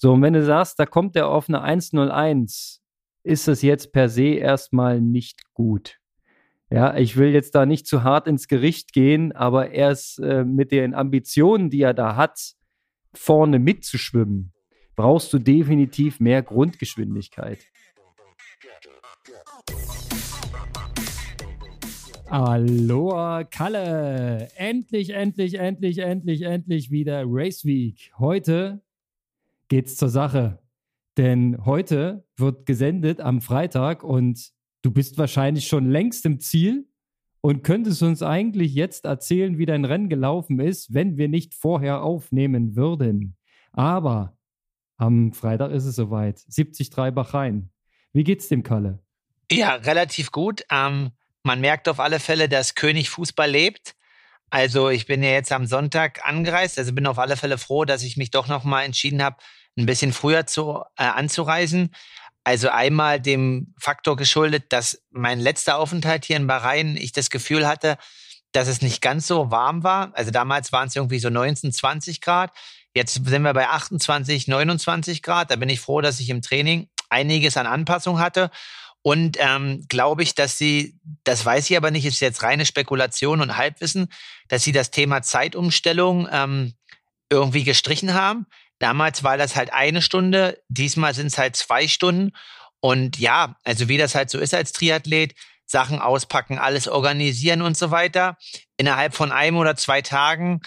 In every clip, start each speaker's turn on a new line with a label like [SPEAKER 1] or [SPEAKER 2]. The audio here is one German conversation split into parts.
[SPEAKER 1] So, und wenn du sagst, da kommt er auf eine 101, ist das jetzt per se erstmal nicht gut. Ja, ich will jetzt da nicht zu hart ins Gericht gehen, aber er ist äh, mit den Ambitionen, die er da hat, vorne mitzuschwimmen, brauchst du definitiv mehr Grundgeschwindigkeit. Aloha Kalle! Endlich, endlich, endlich, endlich, endlich wieder Race Week. Heute geht's zur Sache. Denn heute wird gesendet am Freitag und du bist wahrscheinlich schon längst im Ziel und könntest uns eigentlich jetzt erzählen, wie dein Rennen gelaufen ist, wenn wir nicht vorher aufnehmen würden. Aber am Freitag ist es soweit. 73 Bachrhein. Wie geht's dem Kalle?
[SPEAKER 2] Ja, relativ gut. Ähm, man merkt auf alle Fälle, dass König Fußball lebt. Also ich bin ja jetzt am Sonntag angereist, also bin auf alle Fälle froh, dass ich mich doch nochmal entschieden habe, ein bisschen früher zu, äh, anzureisen. Also einmal dem Faktor geschuldet, dass mein letzter Aufenthalt hier in Bahrain, ich das Gefühl hatte, dass es nicht ganz so warm war. Also damals waren es irgendwie so 19, 20 Grad. Jetzt sind wir bei 28, 29 Grad. Da bin ich froh, dass ich im Training einiges an Anpassung hatte. Und ähm, glaube ich, dass sie, das weiß ich aber nicht, ist jetzt reine Spekulation und Halbwissen, dass sie das Thema Zeitumstellung ähm, irgendwie gestrichen haben. Damals war das halt eine Stunde, diesmal sind es halt zwei Stunden. Und ja, also wie das halt so ist als Triathlet, Sachen auspacken, alles organisieren und so weiter. Innerhalb von einem oder zwei Tagen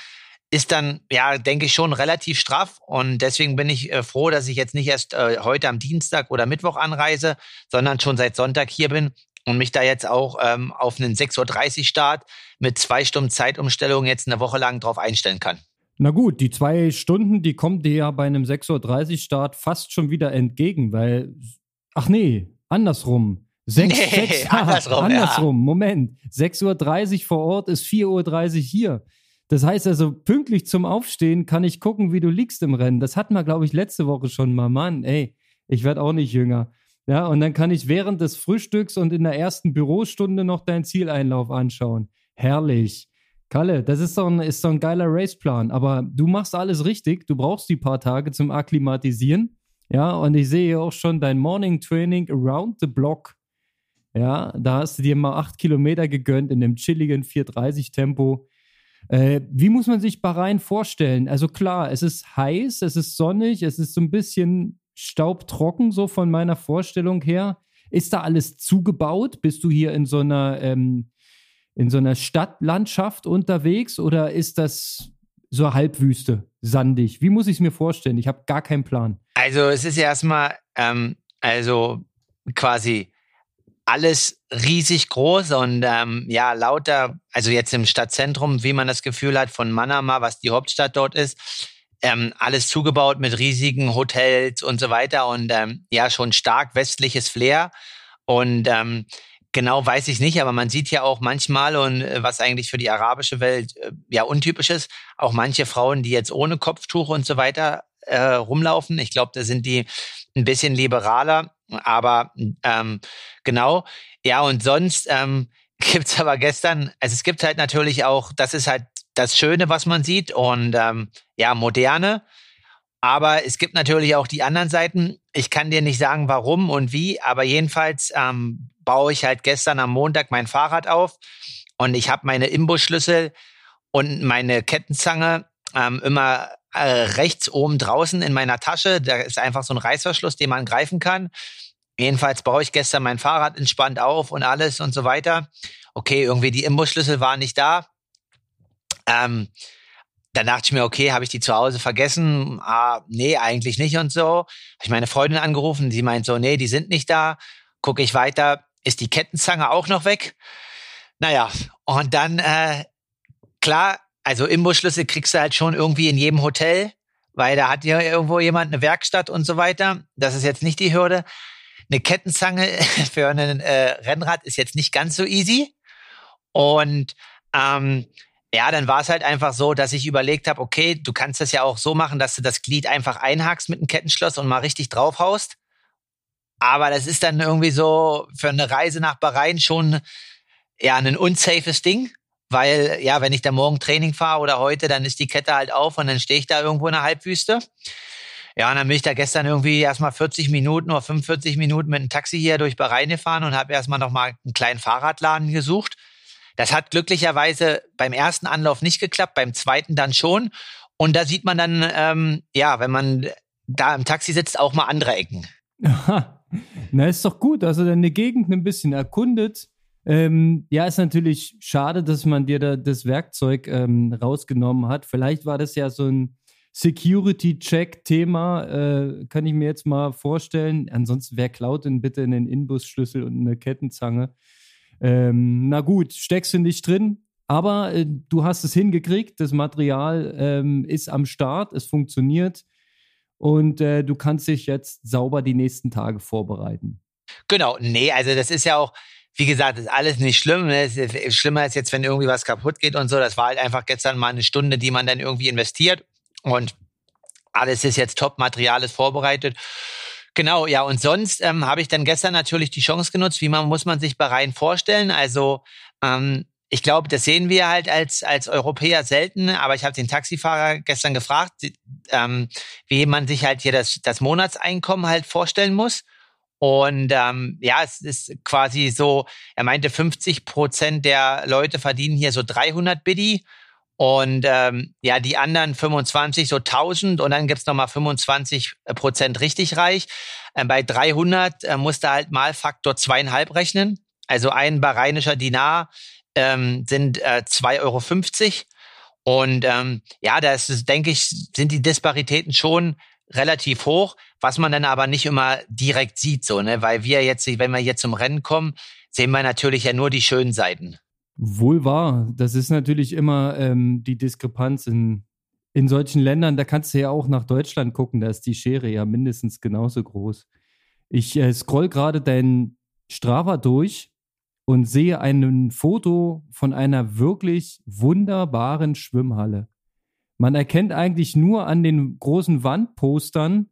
[SPEAKER 2] ist dann, ja, denke ich schon relativ straff. Und deswegen bin ich äh, froh, dass ich jetzt nicht erst äh, heute am Dienstag oder Mittwoch anreise, sondern schon seit Sonntag hier bin und mich da jetzt auch ähm, auf einen 6.30 Uhr Start mit zwei Stunden Zeitumstellung jetzt eine Woche lang drauf einstellen kann.
[SPEAKER 1] Na gut, die zwei Stunden, die kommen dir ja bei einem 6.30 Uhr Start fast schon wieder entgegen, weil, ach nee, andersrum. Sechs, nee, sechs, andersrum, andersrum, ja. Moment. 6.30 Uhr vor Ort ist 4.30 Uhr hier. Das heißt also, pünktlich zum Aufstehen kann ich gucken, wie du liegst im Rennen. Das hatten wir, glaube ich, letzte Woche schon mal. Mann, ey, ich werde auch nicht jünger. Ja, und dann kann ich während des Frühstücks und in der ersten Bürostunde noch deinen Zieleinlauf anschauen. Herrlich. Kalle, das ist doch ein, ist doch ein geiler Raceplan. Aber du machst alles richtig. Du brauchst die paar Tage zum Akklimatisieren. Ja, und ich sehe auch schon dein Morning Training around the block. Ja, da hast du dir mal acht Kilometer gegönnt in dem chilligen 430 Tempo. Äh, wie muss man sich Bahrain vorstellen? Also klar, es ist heiß, es ist sonnig, es ist so ein bisschen staubtrocken, so von meiner Vorstellung her. Ist da alles zugebaut? Bist du hier in so einer, ähm, in so einer Stadtlandschaft unterwegs oder ist das so Halbwüste, sandig? Wie muss ich es mir vorstellen? Ich habe gar keinen Plan.
[SPEAKER 2] Also es ist ja erstmal, ähm, also quasi alles riesig groß und ähm, ja, lauter, also jetzt im Stadtzentrum, wie man das Gefühl hat, von Manama, was die Hauptstadt dort ist, ähm, alles zugebaut mit riesigen Hotels und so weiter und ähm, ja, schon stark westliches Flair. Und ähm, genau weiß ich nicht, aber man sieht ja auch manchmal und äh, was eigentlich für die arabische Welt äh, ja untypisch ist, auch manche Frauen, die jetzt ohne Kopftuch und so weiter äh, rumlaufen. Ich glaube, da sind die ein bisschen liberaler aber ähm, genau, ja, und sonst ähm, gibt's aber gestern, also es gibt halt natürlich auch, das ist halt das Schöne, was man sieht und ähm, ja, moderne. Aber es gibt natürlich auch die anderen Seiten. Ich kann dir nicht sagen, warum und wie, aber jedenfalls ähm, baue ich halt gestern am Montag mein Fahrrad auf und ich habe meine Imbusschlüssel und meine Kettenzange ähm, immer äh, rechts oben draußen in meiner Tasche. Da ist einfach so ein Reißverschluss, den man greifen kann. Jedenfalls baue ich gestern mein Fahrrad entspannt auf und alles und so weiter. Okay, irgendwie die Imbusschlüssel waren nicht da. Ähm, dann dachte ich mir, okay, habe ich die zu Hause vergessen? Ah, nee, eigentlich nicht und so. Habe ich meine Freundin angerufen, sie meint so, nee, die sind nicht da. Gucke ich weiter, ist die Kettenzange auch noch weg? Naja, und dann, äh, klar, also Imbusschlüssel kriegst du halt schon irgendwie in jedem Hotel, weil da hat ja irgendwo jemand eine Werkstatt und so weiter. Das ist jetzt nicht die Hürde. Eine Kettenzange für ein äh, Rennrad ist jetzt nicht ganz so easy. Und ähm, ja, dann war es halt einfach so, dass ich überlegt habe, okay, du kannst das ja auch so machen, dass du das Glied einfach einhakst mit einem Kettenschloss und mal richtig draufhaust. Aber das ist dann irgendwie so für eine Reise nach Bahrain schon ja ein unsafes Ding weil ja, wenn ich da morgen Training fahre oder heute, dann ist die Kette halt auf und dann stehe ich da irgendwo in der Halbwüste. Ja, und dann bin ich da gestern irgendwie erstmal 40 Minuten oder 45 Minuten mit einem Taxi hier durch Bahrain gefahren und habe erstmal nochmal einen kleinen Fahrradladen gesucht. Das hat glücklicherweise beim ersten Anlauf nicht geklappt, beim zweiten dann schon. Und da sieht man dann, ähm, ja, wenn man da im Taxi sitzt, auch mal andere Ecken.
[SPEAKER 1] Na, ist doch gut. Also deine Gegend ein bisschen erkundet. Ähm, ja, ist natürlich schade, dass man dir da das Werkzeug ähm, rausgenommen hat. Vielleicht war das ja so ein Security-Check-Thema, äh, kann ich mir jetzt mal vorstellen. Ansonsten, wer klaut denn bitte einen Inbusschlüssel und eine Kettenzange? Ähm, na gut, steckst du nicht drin, aber äh, du hast es hingekriegt. Das Material ähm, ist am Start, es funktioniert und äh, du kannst dich jetzt sauber die nächsten Tage vorbereiten.
[SPEAKER 2] Genau, nee, also das ist ja auch, wie gesagt, ist alles nicht schlimm. Ne? Ist schlimmer als jetzt, wenn irgendwie was kaputt geht und so. Das war halt einfach gestern mal eine Stunde, die man dann irgendwie investiert und alles ist jetzt top, Material ist vorbereitet. Genau, ja, und sonst ähm, habe ich dann gestern natürlich die Chance genutzt, wie man muss man sich Bahrain vorstellen. Also ähm, ich glaube, das sehen wir halt als, als Europäer selten, aber ich habe den Taxifahrer gestern gefragt, ähm, wie man sich halt hier das, das Monatseinkommen halt vorstellen muss. Und ähm, ja, es ist quasi so, er meinte, 50 Prozent der Leute verdienen hier so 300 Biddy und ähm, ja, die anderen 25 so 1000 und dann gibt's nochmal 25 Prozent richtig reich. Äh, bei 300 äh, musste halt mal Faktor zweieinhalb rechnen. Also ein bahrainischer Dinar ähm, sind äh, 2,50 Euro. Und ähm, ja, da ist, denke ich, sind die Disparitäten schon relativ hoch, was man dann aber nicht immer direkt sieht, so, ne? Weil wir jetzt, wenn wir hier zum Rennen kommen, sehen wir natürlich ja nur die schönen Seiten.
[SPEAKER 1] Wohl wahr. Das ist natürlich immer ähm, die Diskrepanz in, in solchen Ländern. Da kannst du ja auch nach Deutschland gucken, da ist die Schere ja mindestens genauso groß. Ich äh, scroll gerade dein Strava durch und sehe ein Foto von einer wirklich wunderbaren Schwimmhalle. Man erkennt eigentlich nur an den großen Wandpostern,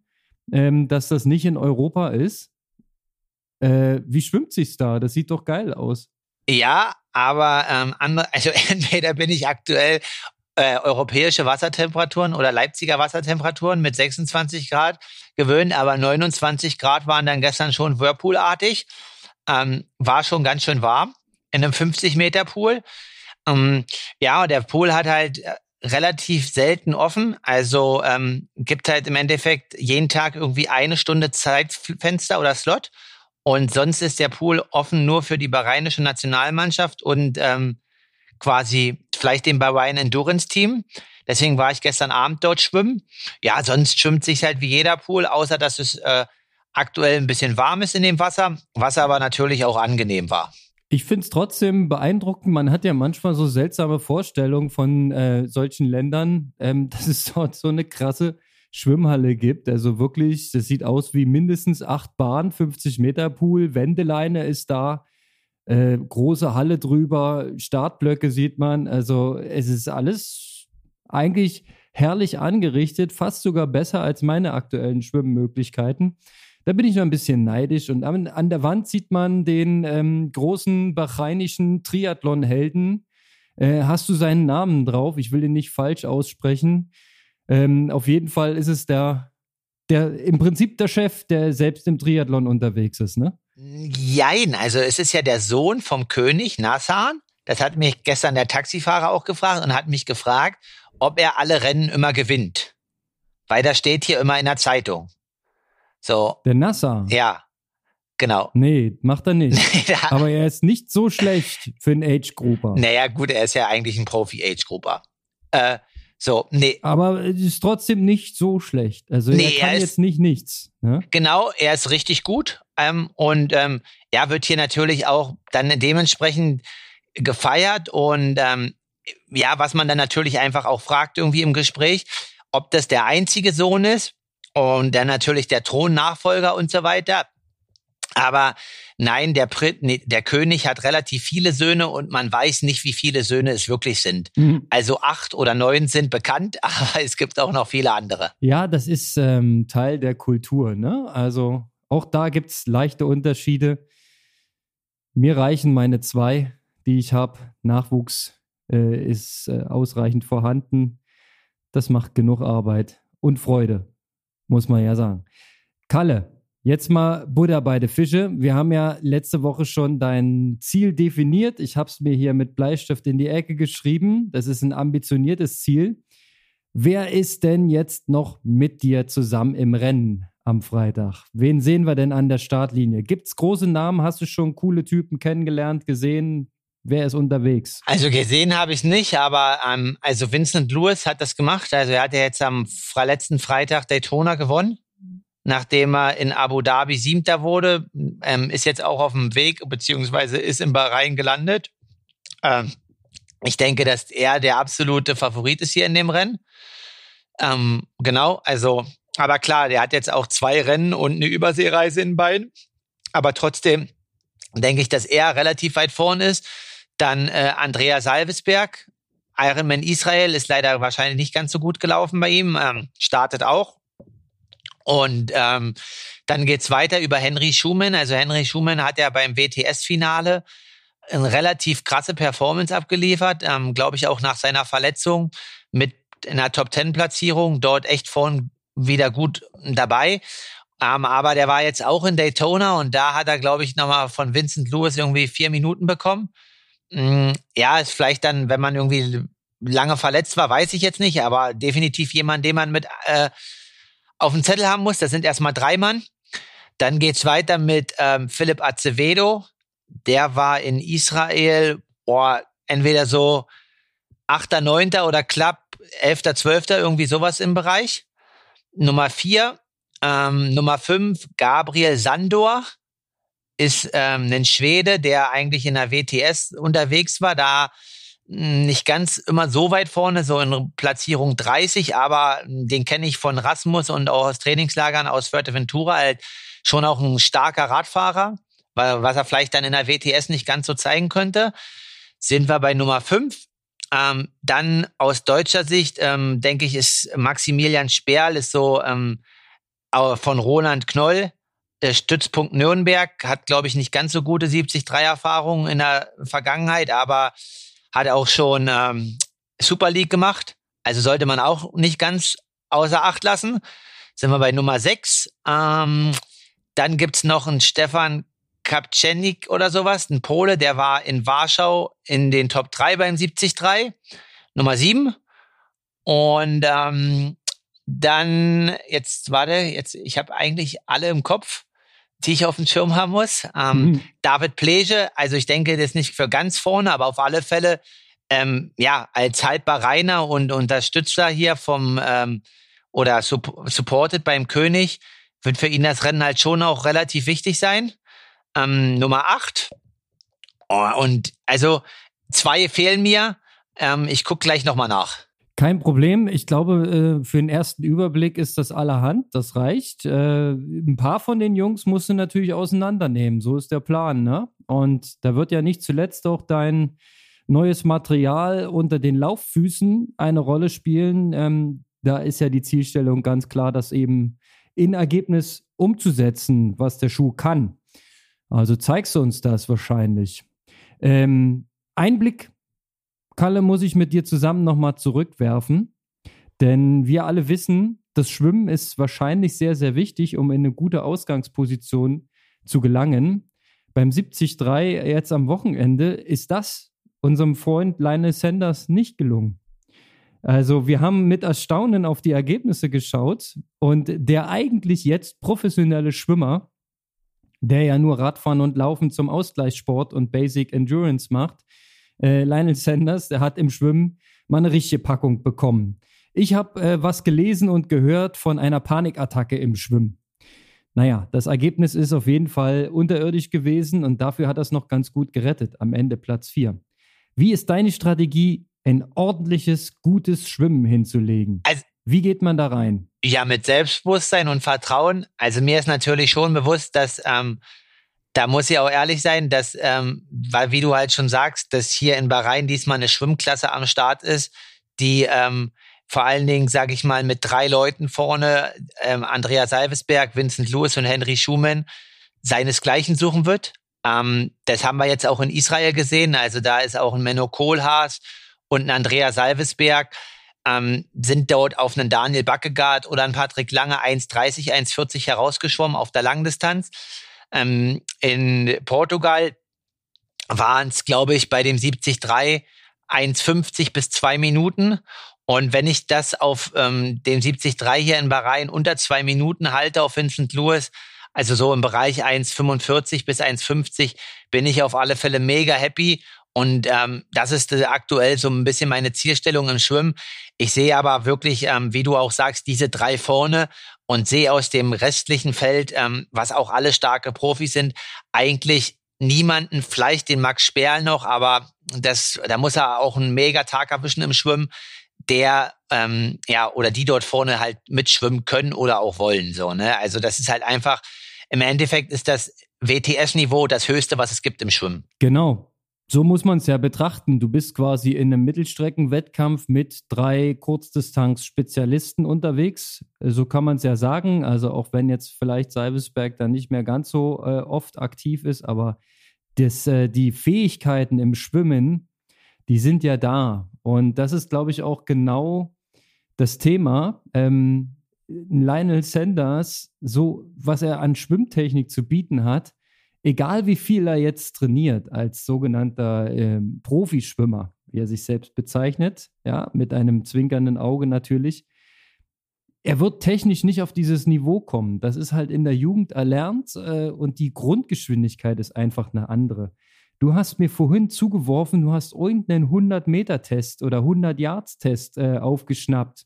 [SPEAKER 1] ähm, dass das nicht in Europa ist. Äh, wie schwimmt sich's da? Das sieht doch geil aus.
[SPEAKER 2] Ja, aber ähm, andere, also entweder bin ich aktuell äh, europäische Wassertemperaturen oder Leipziger Wassertemperaturen mit 26 Grad gewöhnt, aber 29 Grad waren dann gestern schon Whirlpoolartig. Ähm, war schon ganz schön warm in einem 50 Meter Pool. Ähm, ja, der Pool hat halt äh, relativ selten offen. Also ähm, gibt halt im Endeffekt jeden Tag irgendwie eine Stunde Zeitfenster oder Slot. Und sonst ist der Pool offen nur für die bahrainische Nationalmannschaft und ähm, quasi vielleicht dem Bahrain Endurance Team. Deswegen war ich gestern Abend dort schwimmen. Ja, sonst schwimmt sich halt wie jeder Pool, außer dass es äh, aktuell ein bisschen warm ist in dem Wasser, was aber natürlich auch angenehm war.
[SPEAKER 1] Ich finde es trotzdem beeindruckend. Man hat ja manchmal so seltsame Vorstellungen von äh, solchen Ländern, ähm, dass es dort so eine krasse Schwimmhalle gibt. Also wirklich, das sieht aus wie mindestens acht Bahnen, 50 Meter Pool, Wendeleine ist da, äh, große Halle drüber, Startblöcke sieht man. Also es ist alles eigentlich herrlich angerichtet, fast sogar besser als meine aktuellen Schwimmmöglichkeiten. Da bin ich noch ein bisschen neidisch. Und an, an der Wand sieht man den ähm, großen bahreinischen Triathlon-Helden. Äh, hast du seinen Namen drauf? Ich will ihn nicht falsch aussprechen. Ähm, auf jeden Fall ist es der, der im Prinzip der Chef, der selbst im Triathlon unterwegs ist, ne?
[SPEAKER 2] Jein, also es ist ja der Sohn vom König, Nassan. Das hat mich gestern der Taxifahrer auch gefragt und hat mich gefragt, ob er alle Rennen immer gewinnt. Weil das steht hier immer in der Zeitung. So.
[SPEAKER 1] Der Nasser.
[SPEAKER 2] Ja. Genau.
[SPEAKER 1] Nee, macht er nicht. Aber er ist nicht so schlecht für einen Age-Grupper.
[SPEAKER 2] Naja, gut, er ist ja eigentlich ein Profi-Age-Grupper. Äh, so, nee.
[SPEAKER 1] Aber es ist trotzdem nicht so schlecht. Also nee, er kann er ist, jetzt nicht nichts. Ne?
[SPEAKER 2] Genau, er ist richtig gut. Ähm, und ähm, er wird hier natürlich auch dann dementsprechend gefeiert. Und ähm, ja, was man dann natürlich einfach auch fragt irgendwie im Gespräch, ob das der einzige Sohn ist und dann natürlich der Thronnachfolger und so weiter. Aber nein, der, der König hat relativ viele Söhne und man weiß nicht, wie viele Söhne es wirklich sind. Mhm. Also acht oder neun sind bekannt, aber es gibt auch noch viele andere.
[SPEAKER 1] Ja, das ist ähm, Teil der Kultur. Ne? Also auch da gibt es leichte Unterschiede. Mir reichen meine zwei, die ich habe. Nachwuchs äh, ist äh, ausreichend vorhanden. Das macht genug Arbeit und Freude. muss man ja sagen. Kalle, Jetzt mal Buddha bei den Fische. Wir haben ja letzte Woche schon dein Ziel definiert. Ich habe es mir hier mit Bleistift in die Ecke geschrieben. Das ist ein ambitioniertes Ziel. Wer ist denn jetzt noch mit dir zusammen im Rennen am Freitag? Wen sehen wir denn an der Startlinie? Gibt es große Namen? Hast du schon coole Typen kennengelernt, gesehen? Wer ist unterwegs?
[SPEAKER 2] Also gesehen habe ich nicht, aber ähm, also Vincent Lewis hat das gemacht. Also er hat ja jetzt am letzten Freitag Daytona gewonnen nachdem er in Abu Dhabi Siebter wurde, ähm, ist jetzt auch auf dem Weg, beziehungsweise ist in Bahrain gelandet. Ähm, ich denke, dass er der absolute Favorit ist hier in dem Rennen. Ähm, genau, also, aber klar, der hat jetzt auch zwei Rennen und eine Überseereise in beiden. Aber trotzdem denke ich, dass er relativ weit vorn ist. Dann äh, Andrea Salvesberg, Ironman Israel ist leider wahrscheinlich nicht ganz so gut gelaufen bei ihm, ähm, startet auch. Und ähm, dann geht's weiter über Henry Schumann. Also Henry Schumann hat ja beim WTS-Finale eine relativ krasse Performance abgeliefert, ähm, glaube ich auch nach seiner Verletzung mit einer Top-10-Platzierung dort echt vorn wieder gut dabei. Ähm, aber der war jetzt auch in Daytona und da hat er, glaube ich, nochmal von Vincent Lewis irgendwie vier Minuten bekommen. Mm, ja, ist vielleicht dann, wenn man irgendwie lange verletzt war, weiß ich jetzt nicht, aber definitiv jemand, den man mit äh, auf dem Zettel haben muss. Das sind erstmal drei Mann. Dann geht's weiter mit ähm, Philipp Acevedo. Der war in Israel, boah, entweder so achter, neunter oder klapp elfter, zwölfter, irgendwie sowas im Bereich. Nummer vier, ähm, Nummer fünf, Gabriel Sandor ist ähm, ein Schwede, der eigentlich in der WTS unterwegs war. Da nicht ganz immer so weit vorne, so in Platzierung 30, aber den kenne ich von Rasmus und auch aus Trainingslagern aus Fuerteventura, halt schon auch ein starker Radfahrer, was er vielleicht dann in der WTS nicht ganz so zeigen könnte. Sind wir bei Nummer 5. Ähm, dann aus deutscher Sicht, ähm, denke ich, ist Maximilian Sperl, ist so ähm, von Roland Knoll, der Stützpunkt Nürnberg, hat, glaube ich, nicht ganz so gute 70-3-Erfahrungen in der Vergangenheit, aber hat auch schon ähm, Super League gemacht. Also sollte man auch nicht ganz außer Acht lassen. Sind wir bei Nummer 6. Ähm, dann gibt's noch einen Stefan Kapczenik oder sowas, ein Pole, der war in Warschau in den Top 3 beim 73. Nummer 7. Und ähm, dann, jetzt warte, jetzt, ich habe eigentlich alle im Kopf die ich auf dem Schirm haben muss. Ähm, mhm. David Plege, also ich denke, das ist nicht für ganz vorne, aber auf alle Fälle, ähm, ja, als haltbar Reiner und Unterstützer hier vom ähm, oder supported beim König, wird für ihn das Rennen halt schon auch relativ wichtig sein. Ähm, Nummer acht Oh, und also zwei fehlen mir. Ähm, ich guck gleich nochmal nach.
[SPEAKER 1] Kein Problem. Ich glaube, äh, für den ersten Überblick ist das allerhand. Das reicht. Äh, ein paar von den Jungs musst du natürlich auseinandernehmen. So ist der Plan. Ne? Und da wird ja nicht zuletzt auch dein neues Material unter den Lauffüßen eine Rolle spielen. Ähm, da ist ja die Zielstellung ganz klar, das eben in Ergebnis umzusetzen, was der Schuh kann. Also zeigst du uns das wahrscheinlich. Ähm, Einblick Kalle, muss ich mit dir zusammen nochmal zurückwerfen. Denn wir alle wissen, das Schwimmen ist wahrscheinlich sehr, sehr wichtig, um in eine gute Ausgangsposition zu gelangen. Beim 73 jetzt am Wochenende ist das unserem Freund Lionel Sanders nicht gelungen. Also wir haben mit Erstaunen auf die Ergebnisse geschaut und der eigentlich jetzt professionelle Schwimmer, der ja nur Radfahren und Laufen zum Ausgleichssport und Basic Endurance macht, äh, Lionel Sanders, der hat im Schwimmen mal eine richtige Packung bekommen. Ich habe äh, was gelesen und gehört von einer Panikattacke im Schwimmen. Naja, das Ergebnis ist auf jeden Fall unterirdisch gewesen und dafür hat er es noch ganz gut gerettet. Am Ende Platz 4. Wie ist deine Strategie, ein ordentliches, gutes Schwimmen hinzulegen? Also, Wie geht man da rein?
[SPEAKER 2] Ja, mit Selbstbewusstsein und Vertrauen. Also mir ist natürlich schon bewusst, dass ähm, da muss ich auch ehrlich sein, dass, ähm, weil wie du halt schon sagst, dass hier in Bahrain diesmal eine Schwimmklasse am Start ist, die ähm, vor allen Dingen, sage ich mal, mit drei Leuten vorne, ähm, Andrea Salvesberg, Vincent Lewis und Henry Schumann, seinesgleichen suchen wird. Ähm, das haben wir jetzt auch in Israel gesehen. Also da ist auch ein Menno Kohlhaas und ein Andrea Salvesberg. ähm, sind dort auf einen Daniel Backegaard oder einen Patrick Lange 1,30, 1,40 herausgeschwommen auf der Langdistanz. Ähm, in Portugal waren es, glaube ich, bei dem 73 1,50 bis zwei Minuten. Und wenn ich das auf ähm, dem 73 hier in Bahrain unter zwei Minuten halte auf Vincent Lewis, also so im Bereich 1,45 bis 1,50, bin ich auf alle Fälle mega happy. Und ähm, das ist äh, aktuell so ein bisschen meine Zielstellung im Schwimmen. Ich sehe aber wirklich, ähm, wie du auch sagst, diese drei vorne und sehe aus dem restlichen Feld, ähm, was auch alle starke Profis sind, eigentlich niemanden, vielleicht den Max Sperl noch, aber das, da muss er auch einen mega Tag erwischen im Schwimmen, der ähm, ja oder die dort vorne halt mitschwimmen können oder auch wollen so ne? Also das ist halt einfach im Endeffekt ist das WTS-Niveau das höchste was es gibt im Schwimmen.
[SPEAKER 1] Genau so muss man es ja betrachten. Du bist quasi in einem Mittelstreckenwettkampf mit drei Kurzdistanz-Spezialisten unterwegs. So kann man es ja sagen. Also auch wenn jetzt vielleicht Seibesberg dann nicht mehr ganz so äh, oft aktiv ist, aber das, äh, die Fähigkeiten im Schwimmen, die sind ja da. Und das ist, glaube ich, auch genau das Thema. Ähm, Lionel Sanders, so was er an Schwimmtechnik zu bieten hat, egal wie viel er jetzt trainiert als sogenannter äh, Profischwimmer, wie er sich selbst bezeichnet, ja, mit einem zwinkernden Auge natürlich, er wird technisch nicht auf dieses Niveau kommen. Das ist halt in der Jugend erlernt äh, und die Grundgeschwindigkeit ist einfach eine andere. Du hast mir vorhin zugeworfen, du hast irgendeinen 100-Meter-Test oder 100-Yards-Test äh, aufgeschnappt,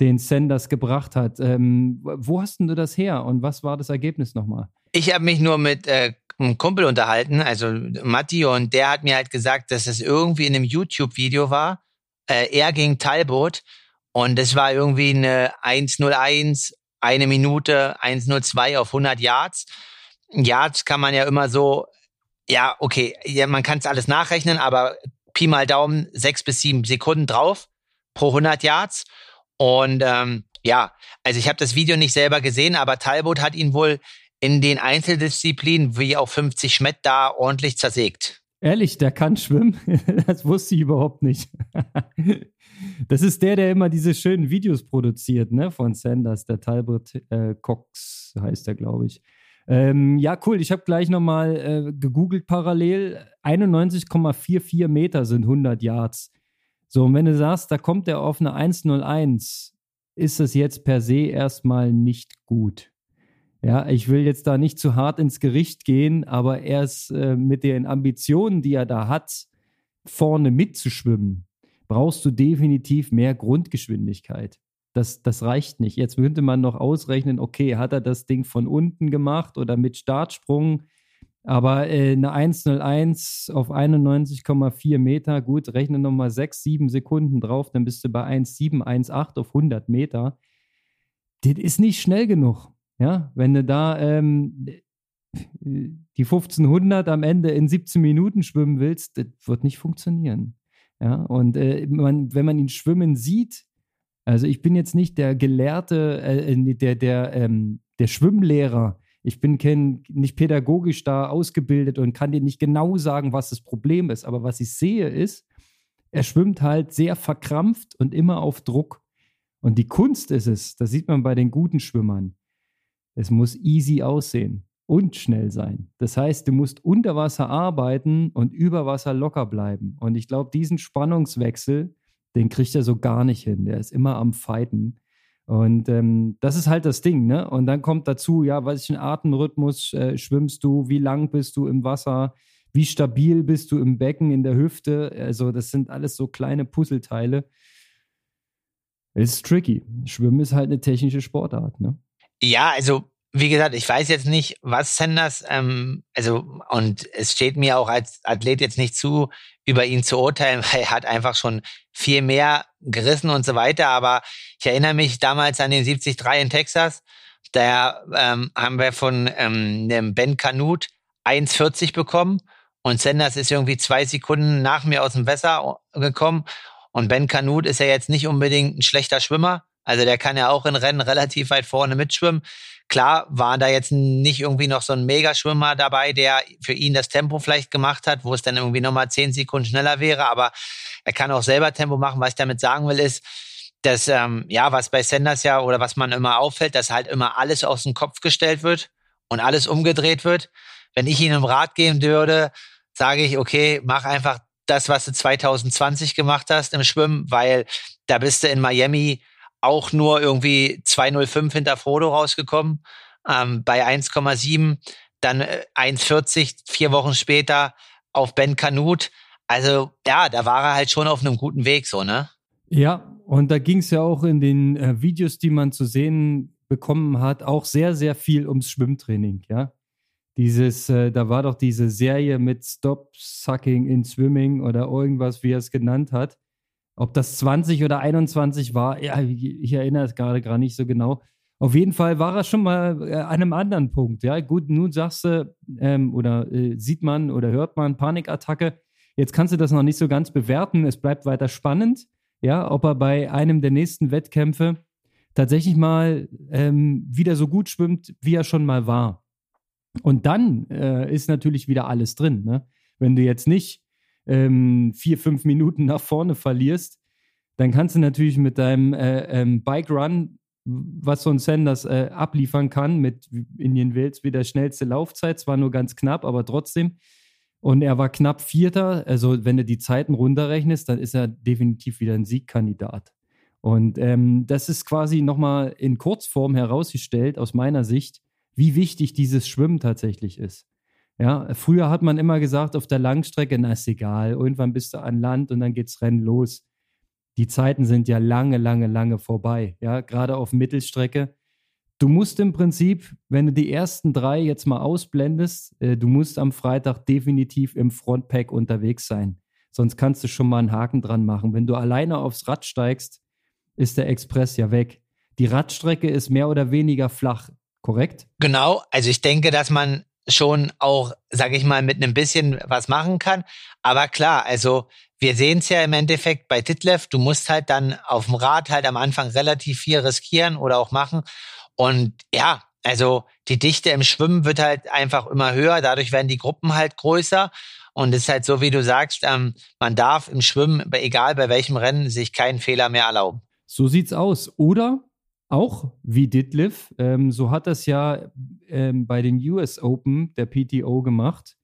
[SPEAKER 1] den Sanders gebracht hat. Ähm, wo hast du das her und was war das Ergebnis nochmal?
[SPEAKER 2] Ich habe mich nur mit äh, einem Kumpel unterhalten, also Matti, und der hat mir halt gesagt, dass es irgendwie in einem YouTube-Video war. Äh, er gegen Talbot und es war irgendwie eine 101, eine Minute, 102 auf 100 Yards. Yards kann man ja immer so, ja, okay, ja, man kann es alles nachrechnen, aber Pi mal Daumen, sechs bis sieben Sekunden drauf pro 100 Yards. Und ähm, ja, also ich habe das Video nicht selber gesehen, aber Talbot hat ihn wohl in den Einzeldisziplinen wie auch 50 Schmett da ordentlich zersägt.
[SPEAKER 1] Ehrlich, der kann schwimmen? Das wusste ich überhaupt nicht. Das ist der, der immer diese schönen Videos produziert, ne, von Sanders, der Talbot äh, Cox heißt er, glaube ich. Ähm, ja, cool. Ich habe gleich nochmal äh, gegoogelt parallel. 91,44 Meter sind 100 Yards. So, und wenn du sagst, da kommt er auf eine 1,01, ist das jetzt per se erstmal nicht gut. Ja, ich will jetzt da nicht zu hart ins Gericht gehen, aber er ist äh, mit den Ambitionen, die er da hat, vorne mitzuschwimmen, brauchst du definitiv mehr Grundgeschwindigkeit. Das, das reicht nicht. Jetzt könnte man noch ausrechnen, okay, hat er das Ding von unten gemacht oder mit Startsprung? Aber äh, eine 101 auf 91,4 Meter, gut, rechne nochmal 6, 7 Sekunden drauf, dann bist du bei 1,7, 1,8 auf 100 Meter. Das ist nicht schnell genug. Ja, wenn du da ähm, die 1500 am Ende in 17 Minuten schwimmen willst, das wird nicht funktionieren. Ja, und äh, man, wenn man ihn schwimmen sieht, also ich bin jetzt nicht der Gelehrte, äh, äh, der, der, ähm, der Schwimmlehrer. Ich bin kein, nicht pädagogisch da ausgebildet und kann dir nicht genau sagen, was das Problem ist. Aber was ich sehe ist, er schwimmt halt sehr verkrampft und immer auf Druck. Und die Kunst ist es, das sieht man bei den guten Schwimmern, es muss easy aussehen und schnell sein. Das heißt, du musst unter Wasser arbeiten und über Wasser locker bleiben. Und ich glaube, diesen Spannungswechsel, den kriegt er so gar nicht hin. Der ist immer am Fighten. Und ähm, das ist halt das Ding, ne? Und dann kommt dazu, ja, welchen Atemrhythmus äh, schwimmst du, wie lang bist du im Wasser, wie stabil bist du im Becken, in der Hüfte. Also, das sind alles so kleine Puzzleteile. Es ist tricky. Schwimmen ist halt eine technische Sportart, ne?
[SPEAKER 2] Ja, also wie gesagt, ich weiß jetzt nicht, was Sanders, ähm, also und es steht mir auch als Athlet jetzt nicht zu, über ihn zu urteilen, weil er hat einfach schon viel mehr gerissen und so weiter. Aber ich erinnere mich damals an den 73 in Texas. Da ähm, haben wir von ähm, einem Ben Canute 1,40 bekommen und Sanders ist irgendwie zwei Sekunden nach mir aus dem Wasser gekommen. Und Ben Canute ist ja jetzt nicht unbedingt ein schlechter Schwimmer. Also der kann ja auch in Rennen relativ weit vorne mitschwimmen. Klar war da jetzt nicht irgendwie noch so ein Megaschwimmer dabei, der für ihn das Tempo vielleicht gemacht hat, wo es dann irgendwie nochmal zehn Sekunden schneller wäre, aber er kann auch selber Tempo machen. Was ich damit sagen will, ist, das, ähm, ja, was bei Sanders ja oder was man immer auffällt, dass halt immer alles aus dem Kopf gestellt wird und alles umgedreht wird. Wenn ich einen Rat geben würde, sage ich, okay, mach einfach das, was du 2020 gemacht hast im Schwimmen, weil da bist du in Miami auch nur irgendwie 205 hinter Frodo rausgekommen, ähm, bei 1,7, dann 1,40 äh, vier Wochen später auf Ben Kanut. Also ja, da war er halt schon auf einem guten Weg, so, ne?
[SPEAKER 1] Ja, und da ging es ja auch in den äh, Videos, die man zu sehen bekommen hat, auch sehr, sehr viel ums Schwimmtraining, ja. Dieses, äh, da war doch diese Serie mit Stop Sucking in Swimming oder irgendwas, wie er es genannt hat. Ob das 20 oder 21 war, ja, ich erinnere es gerade gar nicht so genau. Auf jeden Fall war er schon mal äh, an einem anderen Punkt. Ja, gut, nun sagst du, ähm, oder äh, sieht man oder hört man Panikattacke. Jetzt kannst du das noch nicht so ganz bewerten. Es bleibt weiter spannend ja, ob er bei einem der nächsten Wettkämpfe tatsächlich mal ähm, wieder so gut schwimmt, wie er schon mal war. Und dann äh, ist natürlich wieder alles drin. Ne? Wenn du jetzt nicht ähm, vier, fünf Minuten nach vorne verlierst, dann kannst du natürlich mit deinem äh, ähm, Bike Run, was so ein Sanders äh, abliefern kann, mit Indian Wales wieder schnellste Laufzeit, zwar nur ganz knapp, aber trotzdem, und er war knapp Vierter. Also, wenn du die Zeiten runterrechnest, dann ist er definitiv wieder ein Siegkandidat. Und ähm, das ist quasi nochmal in Kurzform herausgestellt, aus meiner Sicht, wie wichtig dieses Schwimmen tatsächlich ist. Ja, früher hat man immer gesagt, auf der Langstrecke, na ist egal, irgendwann bist du an Land und dann geht's Rennen los. Die Zeiten sind ja lange, lange, lange vorbei. Ja, gerade auf Mittelstrecke Du musst im Prinzip, wenn du die ersten drei jetzt mal ausblendest, äh, du musst am Freitag definitiv im Frontpack unterwegs sein. Sonst kannst du schon mal einen Haken dran machen. Wenn du alleine aufs Rad steigst, ist der Express ja weg. Die Radstrecke ist mehr oder weniger flach, korrekt?
[SPEAKER 2] Genau. Also ich denke, dass man schon auch, sage ich mal, mit einem bisschen was machen kann. Aber klar, also wir sehen es ja im Endeffekt bei Titlev, du musst halt dann auf dem Rad halt am Anfang relativ viel riskieren oder auch machen. Und ja, also die Dichte im Schwimmen wird halt einfach immer höher, dadurch werden die Gruppen halt größer. Und es ist halt so, wie du sagst, ähm, man darf im Schwimmen, egal bei welchem Rennen, sich keinen Fehler mehr erlauben.
[SPEAKER 1] So sieht's aus. Oder auch wie Ditliff, ähm, so hat das ja ähm, bei den US Open der PTO gemacht.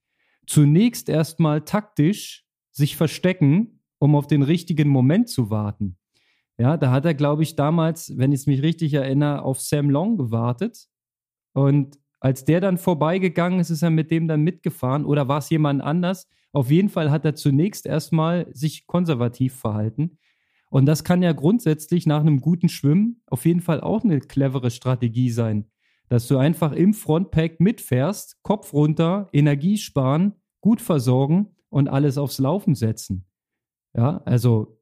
[SPEAKER 1] Zunächst erstmal taktisch sich verstecken, um auf den richtigen Moment zu warten. Ja, da hat er, glaube ich, damals, wenn ich es mich richtig erinnere, auf Sam Long gewartet. Und als der dann vorbeigegangen ist, ist er mit dem dann mitgefahren oder war es jemand anders? Auf jeden Fall hat er zunächst erstmal sich konservativ verhalten. Und das kann ja grundsätzlich nach einem guten Schwimmen auf jeden Fall auch eine clevere Strategie sein. Dass du einfach im Frontpack mitfährst, Kopf runter, Energie sparen, gut versorgen und alles aufs Laufen setzen. Ja, also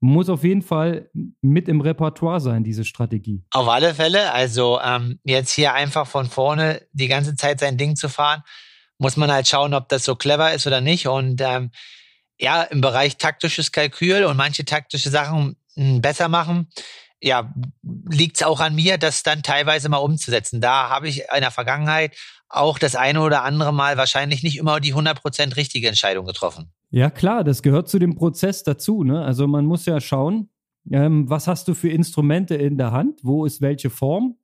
[SPEAKER 1] muss auf jeden Fall mit im Repertoire sein, diese Strategie.
[SPEAKER 2] Auf alle Fälle. Also ähm, jetzt hier einfach von vorne die ganze Zeit sein Ding zu fahren, muss man halt schauen, ob das so clever ist oder nicht. Und ähm, ja, im Bereich taktisches Kalkül und manche taktische Sachen hm, besser machen, ja, liegt es auch an mir, das dann teilweise mal umzusetzen. Da habe ich in der Vergangenheit auch das eine oder andere Mal wahrscheinlich nicht immer die 100% richtige Entscheidung getroffen.
[SPEAKER 1] Ja, klar, das gehört zu dem Prozess dazu. Ne? Also man muss ja schauen, ähm, was hast du für Instrumente in der Hand, wo ist welche Form.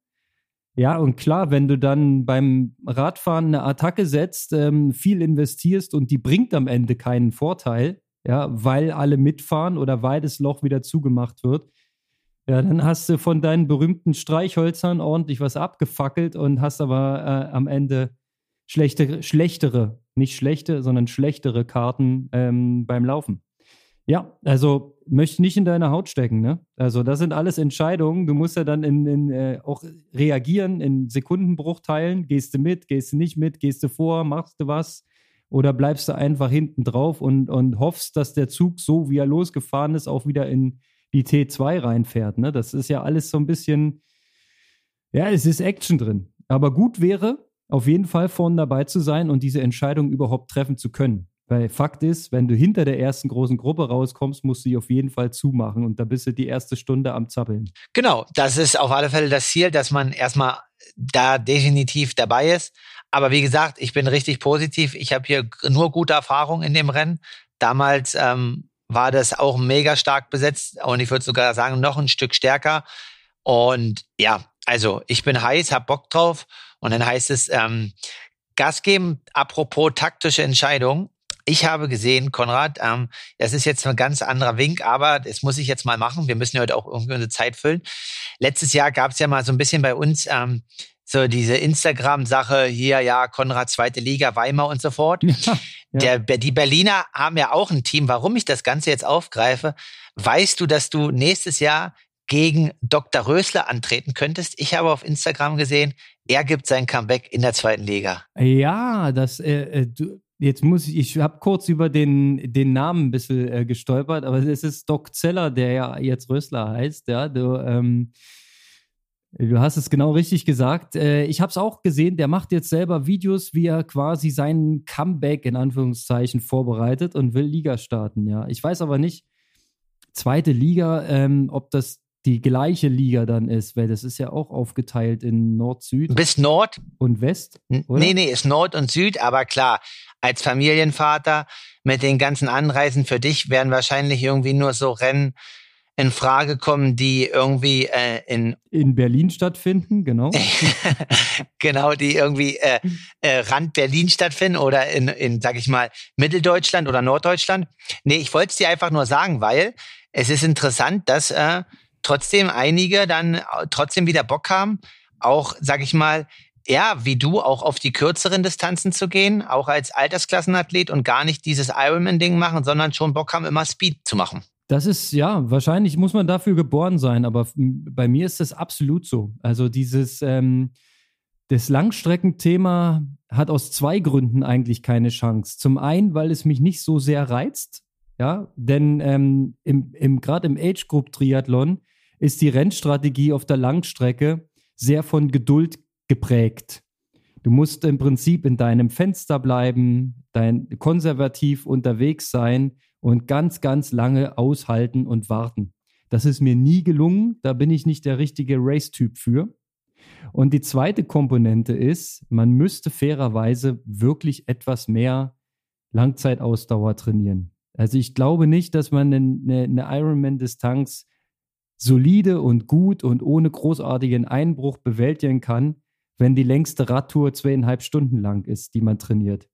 [SPEAKER 1] Ja, und klar, wenn du dann beim Radfahren eine Attacke setzt, ähm, viel investierst und die bringt am Ende keinen Vorteil, ja, weil alle mitfahren oder weil das Loch wieder zugemacht wird, ja, dann hast du von deinen berühmten Streichhölzern ordentlich was abgefackelt und hast aber äh, am Ende schlechte, schlechtere, nicht schlechte, sondern schlechtere Karten ähm, beim Laufen. Ja, also möchte nicht in deine Haut stecken, ne? Also das sind alles Entscheidungen. Du musst ja dann in, in äh, auch reagieren in Sekundenbruchteilen. Gehst du mit, gehst du nicht mit, gehst du vor, machst du was? Oder bleibst du einfach hinten drauf und, und hoffst, dass der Zug, so wie er losgefahren ist, auch wieder in die T2 reinfährt. Ne? Das ist ja alles so ein bisschen, ja, es ist Action drin. Aber gut wäre, auf jeden Fall vorne dabei zu sein und diese Entscheidung überhaupt treffen zu können. Weil Fakt ist, wenn du hinter der ersten großen Gruppe rauskommst, musst du die auf jeden Fall zumachen und da bist du die erste Stunde am Zappeln.
[SPEAKER 2] Genau, das ist auf alle Fälle das Ziel, dass man erstmal da definitiv dabei ist. Aber wie gesagt, ich bin richtig positiv. Ich habe hier nur gute Erfahrungen in dem Rennen. Damals ähm, war das auch mega stark besetzt und ich würde sogar sagen, noch ein Stück stärker. Und ja, also ich bin heiß, hab Bock drauf. Und dann heißt es, ähm, Gas geben, apropos taktische Entscheidung. Ich habe gesehen, Konrad, ähm, das ist jetzt ein ganz anderer Wink, aber das muss ich jetzt mal machen. Wir müssen ja heute auch irgendwie unsere Zeit füllen. Letztes Jahr gab es ja mal so ein bisschen bei uns ähm, so diese Instagram-Sache hier, ja, Konrad zweite Liga, Weimar und so fort. Ja, ja. Der, die Berliner haben ja auch ein Team. Warum ich das Ganze jetzt aufgreife, weißt du, dass du nächstes Jahr gegen Dr. Rösler antreten könntest? Ich habe auf Instagram gesehen, er gibt sein Comeback in der zweiten Liga.
[SPEAKER 1] Ja, das, äh, äh du, Jetzt muss ich, ich habe kurz über den, den Namen ein bisschen äh, gestolpert, aber es ist Doc Zeller, der ja jetzt Rösler heißt, ja. Du, ähm, du hast es genau richtig gesagt. Äh, ich habe es auch gesehen, der macht jetzt selber Videos, wie er quasi seinen Comeback in Anführungszeichen vorbereitet und will Liga starten, ja. Ich weiß aber nicht, zweite Liga, ähm, ob das die gleiche Liga dann ist, weil das ist ja auch aufgeteilt in Nord-Süd.
[SPEAKER 2] Bis Nord.
[SPEAKER 1] Und West?
[SPEAKER 2] Oder? Nee, nee, ist Nord und Süd, aber klar, als Familienvater mit den ganzen Anreisen für dich werden wahrscheinlich irgendwie nur so Rennen in Frage kommen, die irgendwie äh, in
[SPEAKER 1] in Berlin stattfinden, genau.
[SPEAKER 2] genau, die irgendwie äh, äh, Rand Berlin stattfinden oder in, in, sag ich mal, Mitteldeutschland oder Norddeutschland. Nee, ich wollte es dir einfach nur sagen, weil es ist interessant, dass äh, trotzdem einige dann äh, trotzdem wieder Bock haben, auch, sag ich mal, ja, wie du, auch auf die kürzeren Distanzen zu gehen, auch als Altersklassenathlet und gar nicht dieses Ironman-Ding machen, sondern schon Bock haben, immer Speed zu machen.
[SPEAKER 1] Das ist, ja, wahrscheinlich muss man dafür geboren sein, aber bei mir ist das absolut so. Also dieses, ähm, das Langstreckenthema hat aus zwei Gründen eigentlich keine Chance. Zum einen, weil es mich nicht so sehr reizt, ja, denn ähm, im, im, gerade im Age Group Triathlon ist die Rennstrategie auf der Langstrecke sehr von Geduld geprägt. Du musst im Prinzip in deinem Fenster bleiben, dein konservativ unterwegs sein und ganz, ganz lange aushalten und warten. Das ist mir nie gelungen. Da bin ich nicht der richtige Race-Typ für. Und die zweite Komponente ist, man müsste fairerweise wirklich etwas mehr Langzeitausdauer trainieren. Also ich glaube nicht, dass man eine, eine Ironman-Distanz solide und gut und ohne großartigen Einbruch bewältigen kann, wenn die längste Radtour zweieinhalb Stunden lang ist, die man trainiert.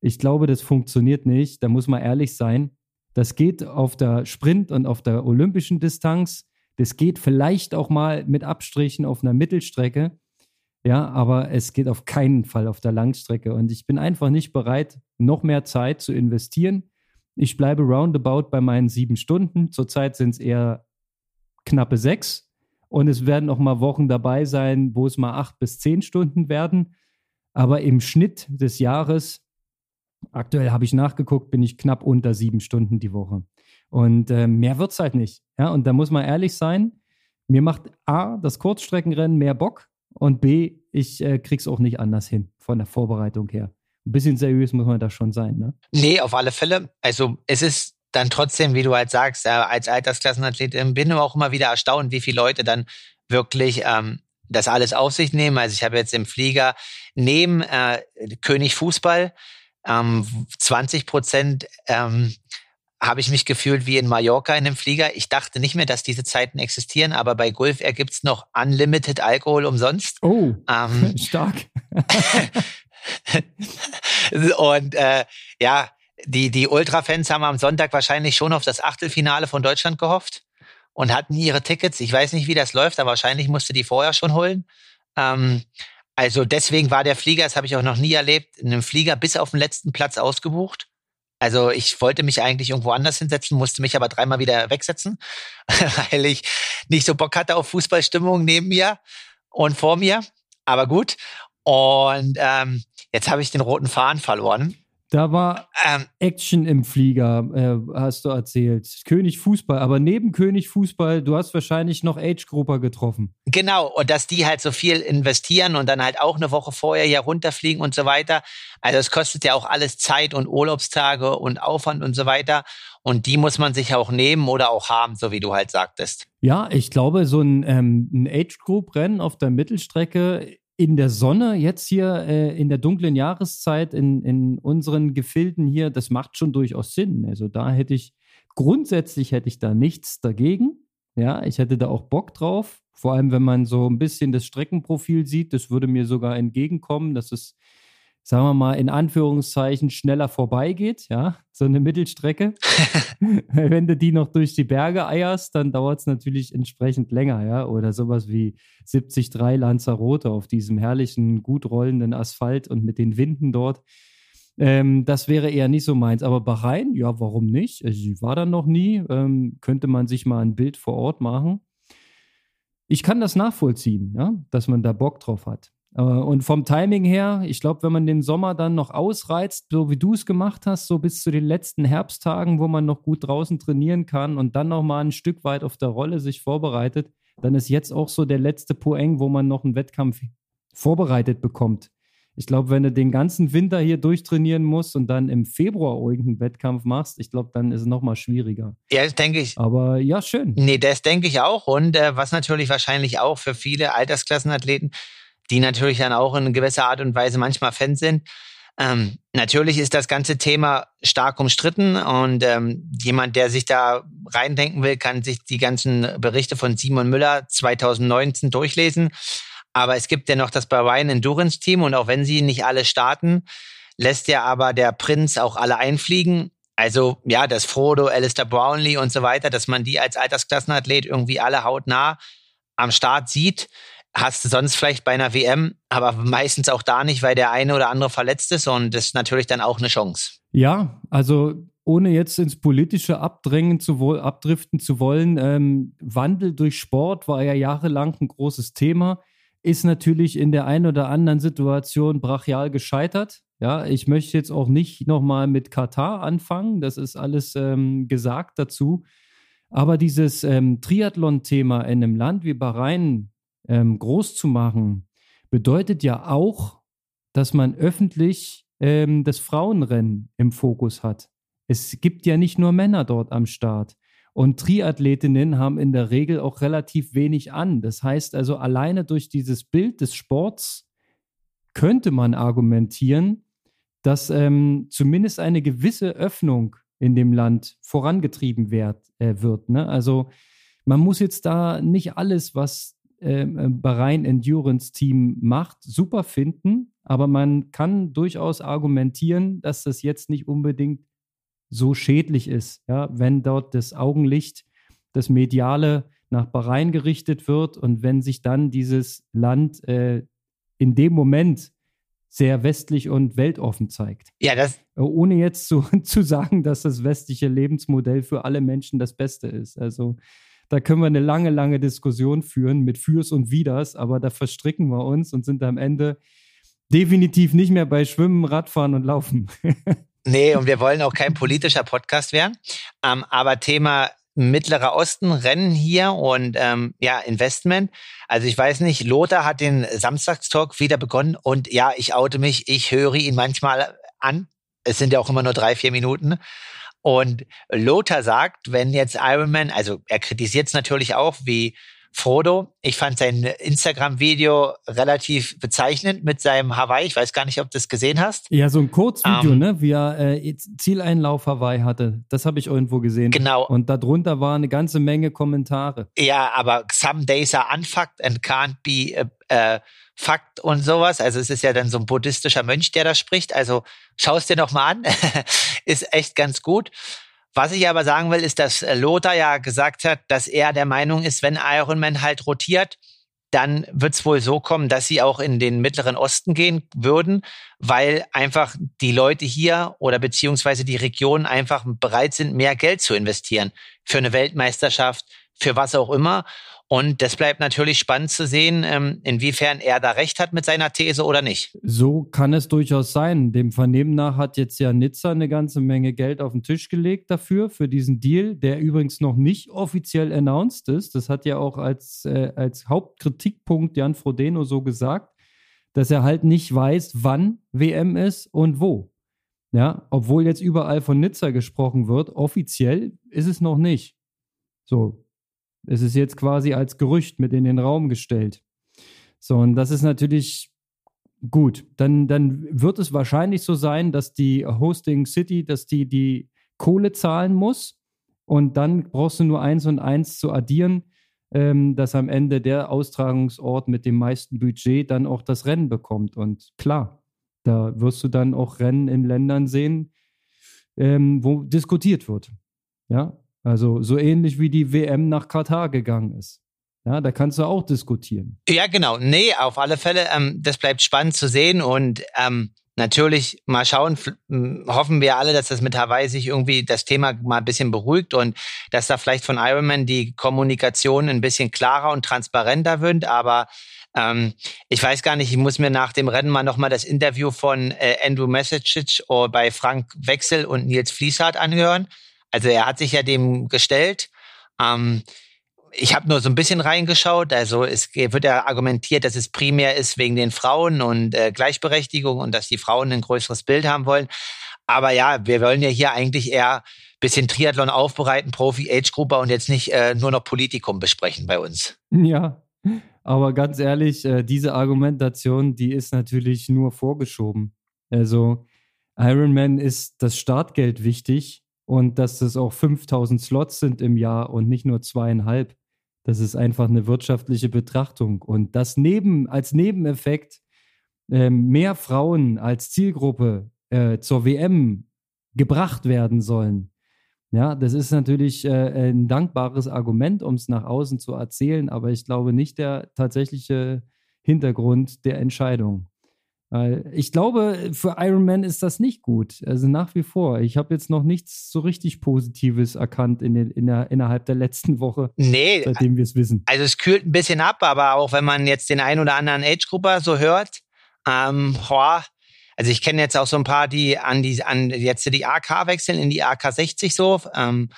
[SPEAKER 1] Ich glaube, das funktioniert nicht. Da muss man ehrlich sein. Das geht auf der Sprint und auf der olympischen Distanz. Das geht vielleicht auch mal mit Abstrichen auf einer Mittelstrecke. Ja, aber es geht auf keinen Fall auf der Langstrecke. Und ich bin einfach nicht bereit, noch mehr Zeit zu investieren. Ich bleibe roundabout bei meinen sieben Stunden. Zurzeit sind es eher knappe sechs. Und es werden auch mal Wochen dabei sein, wo es mal acht bis zehn Stunden werden. Aber im Schnitt des Jahres, aktuell habe ich nachgeguckt, bin ich knapp unter sieben Stunden die Woche. Und äh, mehr wird es halt nicht. Ja, und da muss man ehrlich sein, mir macht A, das Kurzstreckenrennen mehr Bock und B, ich äh, krieg's auch nicht anders hin von der Vorbereitung her. Ein bisschen seriös muss man da schon sein, ne?
[SPEAKER 2] Nee, auf alle Fälle. Also es ist dann trotzdem, wie du halt sagst, äh, als Altersklassenathlet ähm, bin ich auch immer wieder erstaunt, wie viele Leute dann wirklich ähm, das alles auf sich nehmen. Also ich habe jetzt im Flieger neben äh, König Fußball ähm, 20 Prozent ähm, habe ich mich gefühlt wie in Mallorca in dem Flieger. Ich dachte nicht mehr, dass diese Zeiten existieren, aber bei Gulf Air gibt's noch Unlimited Alkohol umsonst.
[SPEAKER 1] Oh, ähm, stark.
[SPEAKER 2] und äh, ja, die, die Ultra-Fans haben am Sonntag wahrscheinlich schon auf das Achtelfinale von Deutschland gehofft und hatten ihre Tickets. Ich weiß nicht, wie das läuft, aber wahrscheinlich musste die vorher schon holen. Ähm, also deswegen war der Flieger, das habe ich auch noch nie erlebt, in einem Flieger bis auf den letzten Platz ausgebucht. Also ich wollte mich eigentlich irgendwo anders hinsetzen, musste mich aber dreimal wieder wegsetzen, weil ich nicht so Bock hatte auf Fußballstimmung neben mir und vor mir. Aber gut. Und ähm, jetzt habe ich den roten Faden verloren.
[SPEAKER 1] Da war ähm, Action im Flieger, äh, hast du erzählt. König Fußball, aber neben König Fußball, du hast wahrscheinlich noch Age-Grupper getroffen.
[SPEAKER 2] Genau, und dass die halt so viel investieren und dann halt auch eine Woche vorher hier runterfliegen und so weiter. Also es kostet ja auch alles Zeit und Urlaubstage und Aufwand und so weiter. Und die muss man sich auch nehmen oder auch haben, so wie du halt sagtest.
[SPEAKER 1] Ja, ich glaube, so ein, ähm, ein Age-Group-Rennen auf der Mittelstrecke in der Sonne, jetzt hier äh, in der dunklen Jahreszeit, in, in unseren Gefilden hier, das macht schon durchaus Sinn. Also da hätte ich grundsätzlich hätte ich da nichts dagegen. Ja, ich hätte da auch Bock drauf. Vor allem, wenn man so ein bisschen das Streckenprofil sieht, das würde mir sogar entgegenkommen, dass es, sagen wir mal, in Anführungszeichen schneller vorbeigeht. Ja, so eine Mittelstrecke. wenn du die noch durch die Berge eierst, dann dauert es natürlich entsprechend länger. Ja, oder sowas wie 73 Lanzarote auf diesem herrlichen, gut rollenden Asphalt und mit den Winden dort. Ähm, das wäre eher nicht so meins. Aber Bahrain, ja, warum nicht? Also, ich war da noch nie. Ähm, könnte man sich mal ein Bild vor Ort machen. Ich kann das nachvollziehen, ja, dass man da Bock drauf hat. Äh, und vom Timing her, ich glaube, wenn man den Sommer dann noch ausreizt, so wie du es gemacht hast, so bis zu den letzten Herbsttagen, wo man noch gut draußen trainieren kann und dann noch mal ein Stück weit auf der Rolle sich vorbereitet, dann ist jetzt auch so der letzte Poeng, wo man noch einen Wettkampf vorbereitet bekommt. Ich glaube, wenn du den ganzen Winter hier durchtrainieren musst und dann im Februar irgendeinen Wettkampf machst, ich glaube, dann ist es nochmal schwieriger.
[SPEAKER 2] Ja, das denke ich.
[SPEAKER 1] Aber ja, schön.
[SPEAKER 2] Nee, das denke ich auch. Und äh, was natürlich wahrscheinlich auch für viele Altersklassenathleten, die natürlich dann auch in gewisser Art und Weise manchmal Fans sind, ähm, natürlich ist das ganze Thema stark umstritten und ähm, jemand, der sich da reindenken will, kann sich die ganzen Berichte von Simon Müller 2019 durchlesen. Aber es gibt ja noch das Bahrain Endurance Team und auch wenn sie nicht alle starten, lässt ja aber der Prinz auch alle einfliegen. Also ja, das Frodo, Alistair Brownlee und so weiter, dass man die als Altersklassenathlet irgendwie alle hautnah am Start sieht, hast du sonst vielleicht bei einer WM, aber meistens auch da nicht, weil der eine oder andere verletzt ist und das ist natürlich dann auch eine Chance.
[SPEAKER 1] Ja, also ohne jetzt ins Politische abdrängen zu abdriften zu wollen, ähm, Wandel durch Sport war ja jahrelang ein großes Thema ist natürlich in der einen oder anderen Situation brachial gescheitert. Ja, ich möchte jetzt auch nicht nochmal mit Katar anfangen. Das ist alles ähm, gesagt dazu. Aber dieses ähm, Triathlon-Thema in einem Land wie Bahrain ähm, groß zu machen, bedeutet ja auch, dass man öffentlich ähm, das Frauenrennen im Fokus hat. Es gibt ja nicht nur Männer dort am Start. Und Triathletinnen haben in der Regel auch relativ wenig an. Das heißt also, alleine durch dieses Bild des Sports könnte man argumentieren, dass ähm, zumindest eine gewisse Öffnung in dem Land vorangetrieben werd, äh, wird. Ne? Also man muss jetzt da nicht alles, was äh, Bahrain Endurance Team macht, super finden, aber man kann durchaus argumentieren, dass das jetzt nicht unbedingt so schädlich ist, ja, wenn dort das Augenlicht, das Mediale nach Bahrain gerichtet wird und wenn sich dann dieses Land äh, in dem Moment sehr westlich und weltoffen zeigt.
[SPEAKER 2] Ja, das.
[SPEAKER 1] Äh, ohne jetzt zu, zu sagen, dass das westliche Lebensmodell für alle Menschen das Beste ist. Also da können wir eine lange, lange Diskussion führen mit Fürs und Widers, aber da verstricken wir uns und sind am Ende definitiv nicht mehr bei Schwimmen, Radfahren und Laufen.
[SPEAKER 2] Nee, und wir wollen auch kein politischer Podcast werden. Ähm, aber Thema Mittlerer Osten, Rennen hier und ähm, ja, Investment. Also ich weiß nicht, Lothar hat den Samstagstalk wieder begonnen und ja, ich oute mich, ich höre ihn manchmal an. Es sind ja auch immer nur drei, vier Minuten. Und Lothar sagt, wenn jetzt Ironman, also er kritisiert es natürlich auch, wie Frodo. Ich fand sein Instagram-Video relativ bezeichnend mit seinem Hawaii. Ich weiß gar nicht, ob du das gesehen hast.
[SPEAKER 1] Ja, so ein Kurzvideo, um, ähm, ne? Wie er äh, Zieleinlauf Hawaii hatte. Das habe ich irgendwo gesehen.
[SPEAKER 2] Genau.
[SPEAKER 1] Und darunter war eine ganze Menge Kommentare.
[SPEAKER 2] Ja, aber some days are unfucked and can't be uh, uh, fucked und sowas. Also es ist ja dann so ein buddhistischer Mönch, der da spricht. Also schau es dir noch mal an. ist echt ganz gut. Was ich aber sagen will, ist, dass äh, Lothar ja gesagt hat, dass er der Meinung ist, wenn Ironman halt rotiert, dann wird es wohl so kommen, dass sie auch in den Mittleren Osten gehen würden, weil einfach die Leute hier oder beziehungsweise die Regionen einfach bereit sind, mehr Geld zu investieren für eine Weltmeisterschaft, für was auch immer. Und das bleibt natürlich spannend zu sehen, ähm, inwiefern er da recht hat mit seiner These oder nicht.
[SPEAKER 1] So kann es durchaus sein. Dem Vernehmen nach hat jetzt ja Nizza eine ganze Menge Geld auf den Tisch gelegt dafür, für diesen Deal, der übrigens noch nicht offiziell announced ist. Das hat ja auch als, äh, als Hauptkritikpunkt Jan Frodeno so gesagt, dass er halt nicht weiß, wann WM ist und wo. Ja, obwohl jetzt überall von Nizza gesprochen wird, offiziell ist es noch nicht. So, es ist jetzt quasi als Gerücht mit in den Raum gestellt. So, und das ist natürlich gut. Dann, dann wird es wahrscheinlich so sein, dass die Hosting City, dass die die Kohle zahlen muss, Und dann brauchst du nur eins und eins zu addieren, ähm, dass am Ende der Austragungsort mit dem meisten Budget dann auch das Rennen bekommt. Und klar, da wirst du dann auch Rennen in Ländern sehen, ähm, wo diskutiert wird. Ja, also so ähnlich wie die WM nach Katar gegangen ist. Ja, da kannst du auch diskutieren.
[SPEAKER 2] Ja, genau. Nee, auf alle Fälle. Ähm, das bleibt spannend zu sehen und ähm, natürlich mal schauen, hoffen wir alle, dass das mit Hawaii sich irgendwie das Thema mal ein bisschen beruhigt und dass da vielleicht von Ironman die Kommunikation ein bisschen klarer und transparenter wird. Aber ähm, ich weiß gar nicht, ich muss mir nach dem Rennen mal nochmal das Interview von äh, Andrew Mesicic bei Frank Wechsel und Nils Fließhardt anhören. Also er hat sich ja dem gestellt. Ähm, ich habe nur so ein bisschen reingeschaut. Also es wird ja argumentiert, dass es primär ist wegen den Frauen und äh, Gleichberechtigung und dass die Frauen ein größeres Bild haben wollen. Aber ja, wir wollen ja hier eigentlich eher bisschen Triathlon aufbereiten, Profi, Age-Grupper und jetzt nicht äh, nur noch Politikum besprechen bei uns.
[SPEAKER 1] Ja, aber ganz ehrlich, äh, diese Argumentation, die ist natürlich nur vorgeschoben. Also Ironman ist das Startgeld wichtig und dass das auch 5000 Slots sind im Jahr und nicht nur zweieinhalb. Das ist einfach eine wirtschaftliche Betrachtung. Und das neben, als Nebeneffekt äh, mehr Frauen als Zielgruppe äh, zur WM gebracht werden sollen. Ja, das ist natürlich äh, ein dankbares Argument, um es nach außen zu erzählen, aber ich glaube nicht der tatsächliche Hintergrund der Entscheidung. Weil ich glaube, für Iron Man ist das nicht gut. Also nach wie vor. Ich habe jetzt noch nichts so richtig Positives erkannt in den, in der, innerhalb der letzten Woche.
[SPEAKER 2] Nee.
[SPEAKER 1] Seitdem wir es wissen.
[SPEAKER 2] Also es kühlt ein bisschen ab, aber auch wenn man jetzt den einen oder anderen Age-Grupper so hört, ähm, boah, also ich kenne jetzt auch so ein paar, die an die, an jetzt die AK wechseln, in die AK 60 so, ähm,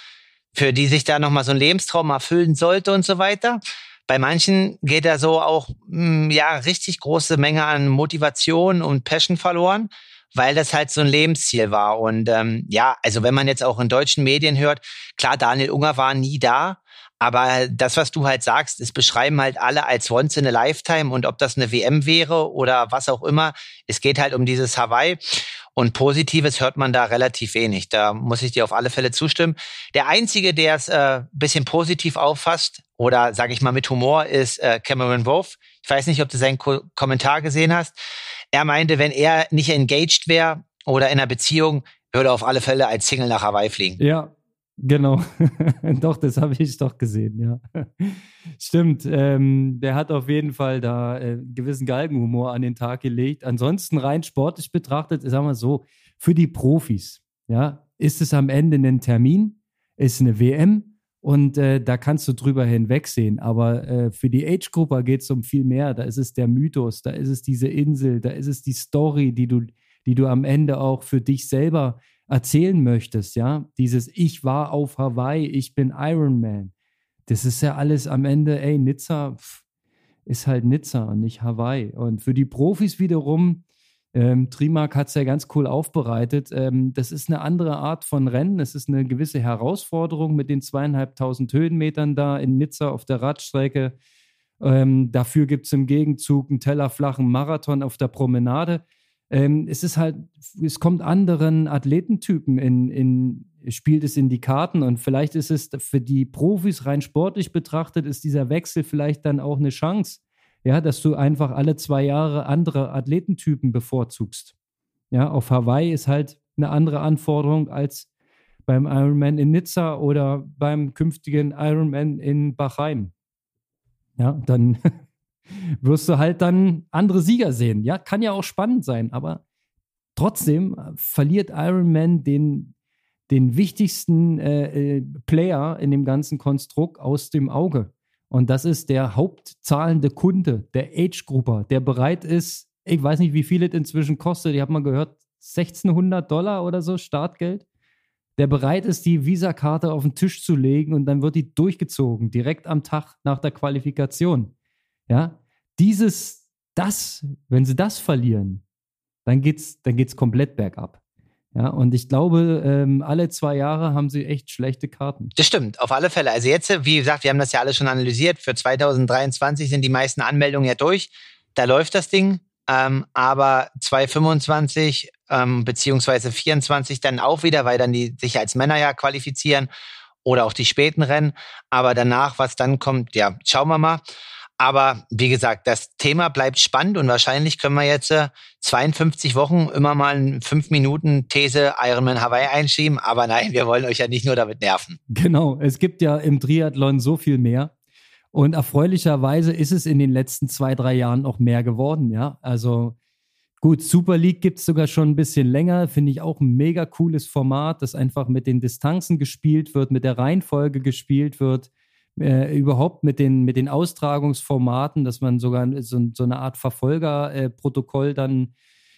[SPEAKER 2] für die sich da nochmal so ein Lebenstraum erfüllen sollte und so weiter. Bei manchen geht da so auch hm, ja richtig große Menge an Motivation und Passion verloren, weil das halt so ein Lebensziel war. Und ähm, ja, also wenn man jetzt auch in deutschen Medien hört, klar, Daniel Unger war nie da, aber das, was du halt sagst, es beschreiben halt alle als once in a lifetime und ob das eine WM wäre oder was auch immer, es geht halt um dieses Hawaii. Und Positives hört man da relativ wenig. Da muss ich dir auf alle Fälle zustimmen. Der Einzige, der es äh, bisschen positiv auffasst oder sage ich mal mit Humor, ist äh, Cameron Wolf. Ich weiß nicht, ob du seinen Ko Kommentar gesehen hast. Er meinte, wenn er nicht engaged wäre oder in einer Beziehung, würde er auf alle Fälle als Single nach Hawaii fliegen.
[SPEAKER 1] Ja, Genau, doch, das habe ich doch gesehen, ja. Stimmt, ähm, der hat auf jeden Fall da äh, gewissen Galgenhumor an den Tag gelegt. Ansonsten rein sportlich betrachtet, sagen wir so, für die Profis, ja, ist es am Ende ein Termin, ist eine WM und äh, da kannst du drüber hinwegsehen. Aber äh, für die Age-Grupper geht es um viel mehr. Da ist es der Mythos, da ist es diese Insel, da ist es die Story, die du, die du am Ende auch für dich selber erzählen möchtest, ja, dieses Ich war auf Hawaii, ich bin Iron Man, das ist ja alles am Ende, ey, Nizza pff, ist halt Nizza und nicht Hawaii. Und für die Profis wiederum, ähm, Trimark hat es ja ganz cool aufbereitet. Ähm, das ist eine andere Art von Rennen. Es ist eine gewisse Herausforderung mit den zweieinhalbtausend Höhenmetern da in Nizza auf der Radstrecke. Ähm, dafür gibt es im Gegenzug einen tellerflachen Marathon auf der Promenade ähm, es ist halt, es kommt anderen Athletentypen in, in, spielt es in die Karten und vielleicht ist es für die Profis rein sportlich betrachtet, ist dieser Wechsel vielleicht dann auch eine Chance, ja, dass du einfach alle zwei Jahre andere Athletentypen bevorzugst. Ja, auf Hawaii ist halt eine andere Anforderung als beim Ironman in Nizza oder beim künftigen Ironman in Bahrain. Ja, dann wirst du halt dann andere Sieger sehen. Ja, kann ja auch spannend sein, aber trotzdem äh, verliert Iron Man den, den wichtigsten äh, äh, Player in dem ganzen Konstrukt aus dem Auge. Und das ist der hauptzahlende Kunde, der Age-Grupper, der bereit ist, ich weiß nicht, wie viel es inzwischen kostet, ich habe mal gehört, 1600 Dollar oder so Startgeld, der bereit ist, die Visakarte auf den Tisch zu legen und dann wird die durchgezogen, direkt am Tag nach der Qualifikation. Ja, dieses, das, wenn sie das verlieren, dann geht's, dann geht's komplett bergab. Ja, und ich glaube, ähm, alle zwei Jahre haben sie echt schlechte Karten.
[SPEAKER 2] Das stimmt, auf alle Fälle. Also jetzt, wie gesagt, wir haben das ja alles schon analysiert. Für 2023 sind die meisten Anmeldungen ja durch. Da läuft das Ding. Ähm, aber 2025 ähm, beziehungsweise 24 dann auch wieder, weil dann die sich als Männer ja qualifizieren oder auch die späten Rennen. Aber danach, was dann kommt, ja, schauen wir mal. Aber wie gesagt, das Thema bleibt spannend und wahrscheinlich können wir jetzt äh, 52 Wochen immer mal eine 5 Minuten These Ironman Hawaii einschieben. Aber nein, wir wollen euch ja nicht nur damit nerven.
[SPEAKER 1] Genau, es gibt ja im Triathlon so viel mehr. Und erfreulicherweise ist es in den letzten zwei, drei Jahren auch mehr geworden, ja. Also gut, Super League gibt es sogar schon ein bisschen länger, finde ich auch ein mega cooles Format, das einfach mit den Distanzen gespielt wird, mit der Reihenfolge gespielt wird, äh, überhaupt mit den, mit den Austragungsformaten, dass man sogar so, so eine Art Verfolgerprotokoll äh, dann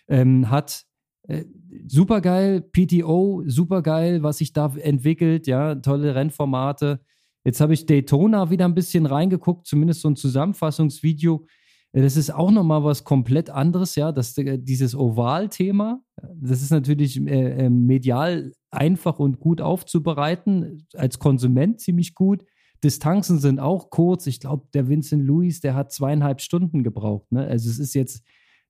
[SPEAKER 1] ähm, hat. Äh, super geil, PTO, super geil, was sich da entwickelt, ja, tolle Rennformate. Jetzt habe ich Daytona wieder ein bisschen reingeguckt, zumindest so ein Zusammenfassungsvideo. Äh, das ist auch nochmal was komplett anderes, ja. Das, äh, dieses Oval-Thema, das ist natürlich äh, medial einfach und gut aufzubereiten, als Konsument ziemlich gut. Distanzen sind auch kurz. Ich glaube, der Vincent Louis, der hat zweieinhalb Stunden gebraucht. Ne? Also es ist jetzt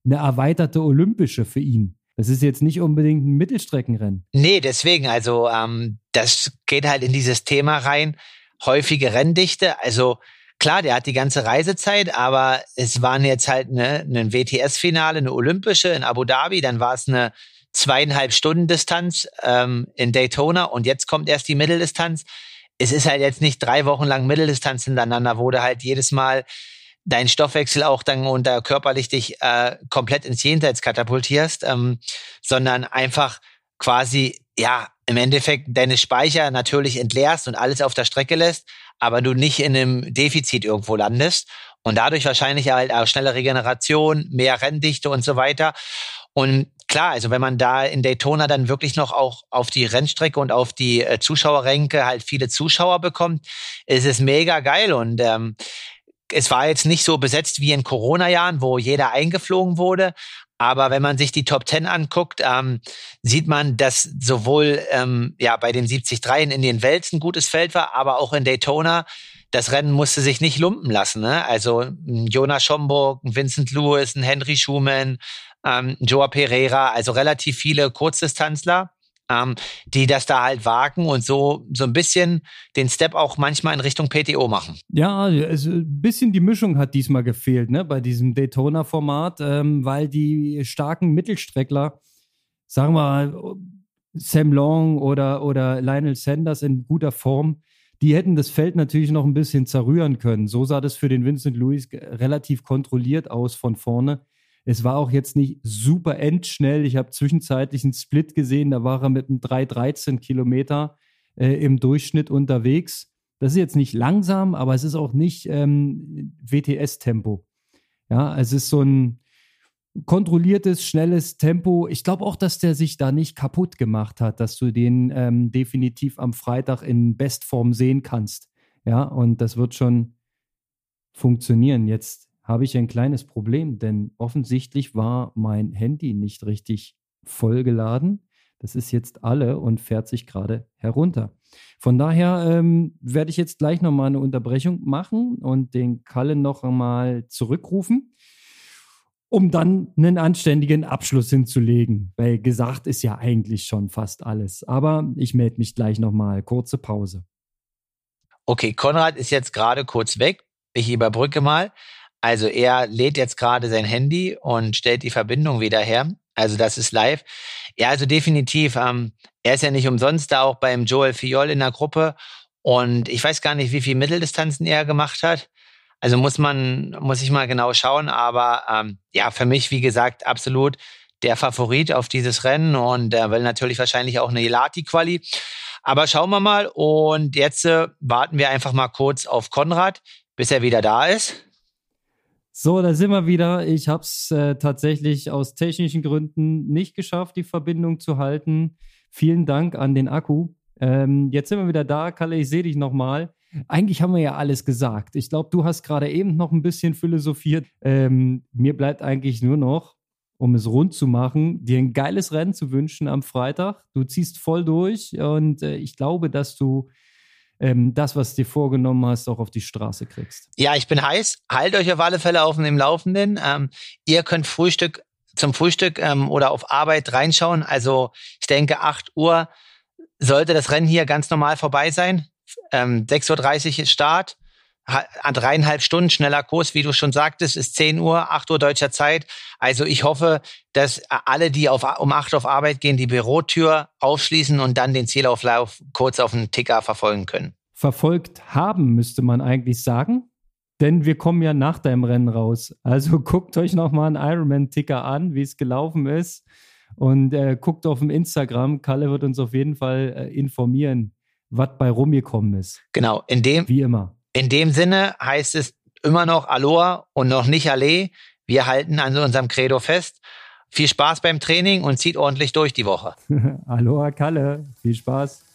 [SPEAKER 1] eine erweiterte olympische für ihn. Das ist jetzt nicht unbedingt ein Mittelstreckenrennen.
[SPEAKER 2] Nee, deswegen, also ähm, das geht halt in dieses Thema rein häufige Renndichte. Also klar, der hat die ganze Reisezeit, aber es waren jetzt halt ne, ein WTS-Finale, eine olympische in Abu Dhabi, dann war es eine zweieinhalb Stunden Distanz ähm, in Daytona und jetzt kommt erst die Mitteldistanz. Es ist halt jetzt nicht drei Wochen lang Mitteldistanz hintereinander, wo du halt jedes Mal deinen Stoffwechsel auch dann unter körperlich dich äh, komplett ins Jenseits katapultierst, ähm, sondern einfach quasi ja im Endeffekt deine Speicher natürlich entleerst und alles auf der Strecke lässt, aber du nicht in einem Defizit irgendwo landest und dadurch wahrscheinlich halt auch schnelle Regeneration, mehr Renndichte und so weiter. Und klar, also wenn man da in Daytona dann wirklich noch auch auf die Rennstrecke und auf die äh, Zuschauerränke halt viele Zuschauer bekommt, ist es mega geil und ähm, es war jetzt nicht so besetzt wie in Corona-Jahren, wo jeder eingeflogen wurde, aber wenn man sich die Top Ten anguckt, ähm, sieht man, dass sowohl ähm, ja bei den 73 in den Wels ein gutes Feld war, aber auch in Daytona das Rennen musste sich nicht lumpen lassen. Ne? Also Jonas Schomburg, Vincent Lewis, Henry Schumann, ähm, Joa Pereira, also relativ viele Kurzdistanzler ähm, die das da halt wagen und so, so ein bisschen den Step auch manchmal in Richtung PTO machen.
[SPEAKER 1] Ja, also ein bisschen die Mischung hat diesmal gefehlt, ne, bei diesem Daytona-Format, ähm, weil die starken Mittelstreckler, sagen wir mal, Sam Long oder, oder Lionel Sanders in guter Form, die hätten das Feld natürlich noch ein bisschen zerrühren können. So sah das für den Vincent Lewis relativ kontrolliert aus von vorne. Es war auch jetzt nicht super endschnell. Ich habe zwischenzeitlich einen Split gesehen, da war er mit einem 3,13 Kilometer äh, im Durchschnitt unterwegs. Das ist jetzt nicht langsam, aber es ist auch nicht ähm, WTS-Tempo. Ja, es ist so ein kontrolliertes, schnelles Tempo. Ich glaube auch, dass der sich da nicht kaputt gemacht hat, dass du den ähm, definitiv am Freitag in Bestform sehen kannst. Ja, und das wird schon funktionieren. Jetzt habe ich ein kleines Problem, denn offensichtlich war mein Handy nicht richtig vollgeladen. Das ist jetzt alle und fährt sich gerade herunter. Von daher ähm, werde ich jetzt gleich nochmal eine Unterbrechung machen und den Kalle noch einmal zurückrufen, um dann einen anständigen Abschluss hinzulegen. Weil gesagt ist ja eigentlich schon fast alles. Aber ich melde mich gleich nochmal. Kurze Pause.
[SPEAKER 2] Okay, Konrad ist jetzt gerade kurz weg. Ich überbrücke mal. Also er lädt jetzt gerade sein Handy und stellt die Verbindung wieder her. Also das ist live. Ja, also definitiv. Ähm, er ist ja nicht umsonst da auch beim Joel Fiol in der Gruppe. Und ich weiß gar nicht, wie viele Mitteldistanzen er gemacht hat. Also muss man, muss ich mal genau schauen. Aber ähm, ja, für mich, wie gesagt, absolut der Favorit auf dieses Rennen und er will natürlich wahrscheinlich auch eine Elati-Quali. Aber schauen wir mal. Und jetzt äh, warten wir einfach mal kurz auf Konrad, bis er wieder da ist.
[SPEAKER 1] So, da sind wir wieder. Ich habe es äh, tatsächlich aus technischen Gründen nicht geschafft, die Verbindung zu halten. Vielen Dank an den Akku. Ähm, jetzt sind wir wieder da. Kalle, ich sehe dich nochmal. Eigentlich haben wir ja alles gesagt. Ich glaube, du hast gerade eben noch ein bisschen philosophiert. Ähm, mir bleibt eigentlich nur noch, um es rund zu machen, dir ein geiles Rennen zu wünschen am Freitag. Du ziehst voll durch und äh, ich glaube, dass du ähm, das, was du dir vorgenommen hast, auch auf die Straße kriegst.
[SPEAKER 2] Ja, ich bin heiß. Halt euch auf alle Fälle auf dem Laufenden. Ähm, ihr könnt Frühstück zum Frühstück ähm, oder auf Arbeit reinschauen. Also ich denke, 8 Uhr sollte das Rennen hier ganz normal vorbei sein. ähm, 6.30 Uhr Start, dreieinhalb Stunden schneller Kurs, wie du schon sagtest, ist 10 Uhr, 8 Uhr deutscher Zeit. Also ich hoffe, dass alle, die auf, um 8 Uhr auf Arbeit gehen, die Bürotür aufschließen und dann den Zielauflauf kurz auf den Ticker verfolgen können.
[SPEAKER 1] Verfolgt haben, müsste man eigentlich sagen. Denn wir kommen ja nach deinem Rennen raus. Also guckt euch nochmal einen Ironman-Ticker an, wie es gelaufen ist. Und äh, guckt auf dem Instagram. Kalle wird uns auf jeden Fall äh, informieren, was bei rumgekommen ist.
[SPEAKER 2] Genau, in dem,
[SPEAKER 1] wie immer.
[SPEAKER 2] In dem Sinne heißt es immer noch Aloha und noch nicht Allee. Wir halten an unserem Credo fest. Viel Spaß beim Training und zieht ordentlich durch die Woche.
[SPEAKER 1] Aloha Kalle, viel Spaß.